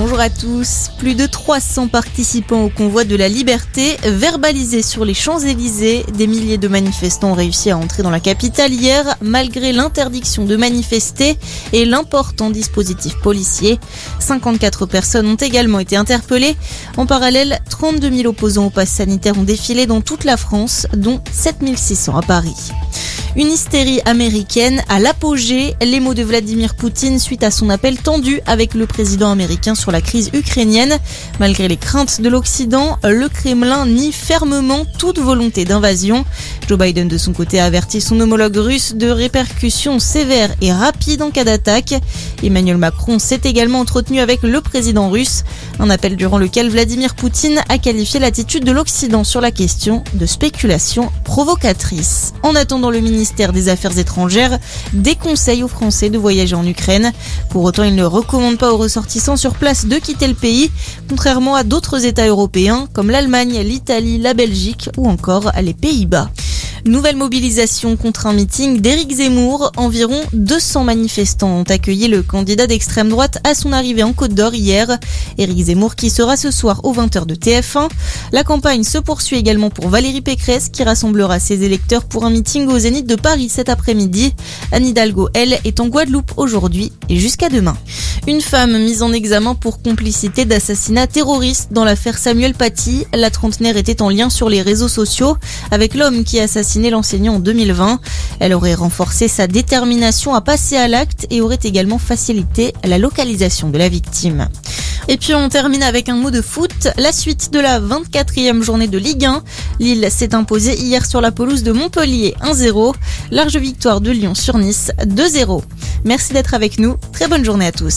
Bonjour à tous. Plus de 300 participants au convoi de la liberté, verbalisés sur les Champs-Élysées. Des milliers de manifestants ont réussi à entrer dans la capitale hier, malgré l'interdiction de manifester et l'important dispositif policier. 54 personnes ont également été interpellées. En parallèle, 32 000 opposants au pass sanitaire ont défilé dans toute la France, dont 7600 à Paris. Une hystérie américaine à l'apogée, les mots de Vladimir Poutine suite à son appel tendu avec le président américain sur la crise ukrainienne. Malgré les craintes de l'Occident, le Kremlin nie fermement toute volonté d'invasion. Joe Biden de son côté a averti son homologue russe de répercussions sévères et rapides en cas d'attaque. Emmanuel Macron s'est également entretenu avec le président russe, un appel durant lequel Vladimir Poutine a qualifié l'attitude de l'Occident sur la question de spéculation provocatrice. En attendant le ministre ministère des Affaires étrangères déconseille aux Français de voyager en Ukraine. Pour autant, il ne recommande pas aux ressortissants sur place de quitter le pays, contrairement à d'autres États européens comme l'Allemagne, l'Italie, la Belgique ou encore les Pays-Bas. Nouvelle mobilisation contre un meeting d'Éric Zemmour. Environ 200 manifestants ont accueilli le candidat d'extrême droite à son arrivée en Côte d'Or hier. Éric Zemmour qui sera ce soir aux 20h de TF1. La campagne se poursuit également pour Valérie Pécresse qui rassemblera ses électeurs pour un meeting au Zénith de Paris cet après-midi. Anne Hidalgo, elle, est en Guadeloupe aujourd'hui et jusqu'à demain. Une femme mise en examen pour complicité d'assassinat terroriste dans l'affaire Samuel Paty. La trentenaire était en lien sur les réseaux sociaux avec l'homme qui a assassiné l'enseignant en 2020. Elle aurait renforcé sa détermination à passer à l'acte et aurait également facilité la localisation de la victime. Et puis on termine avec un mot de foot. La suite de la 24e journée de Ligue 1. Lille s'est imposée hier sur la pelouse de Montpellier 1-0. Large victoire de Lyon sur Nice 2-0. Merci d'être avec nous. Très bonne journée à tous.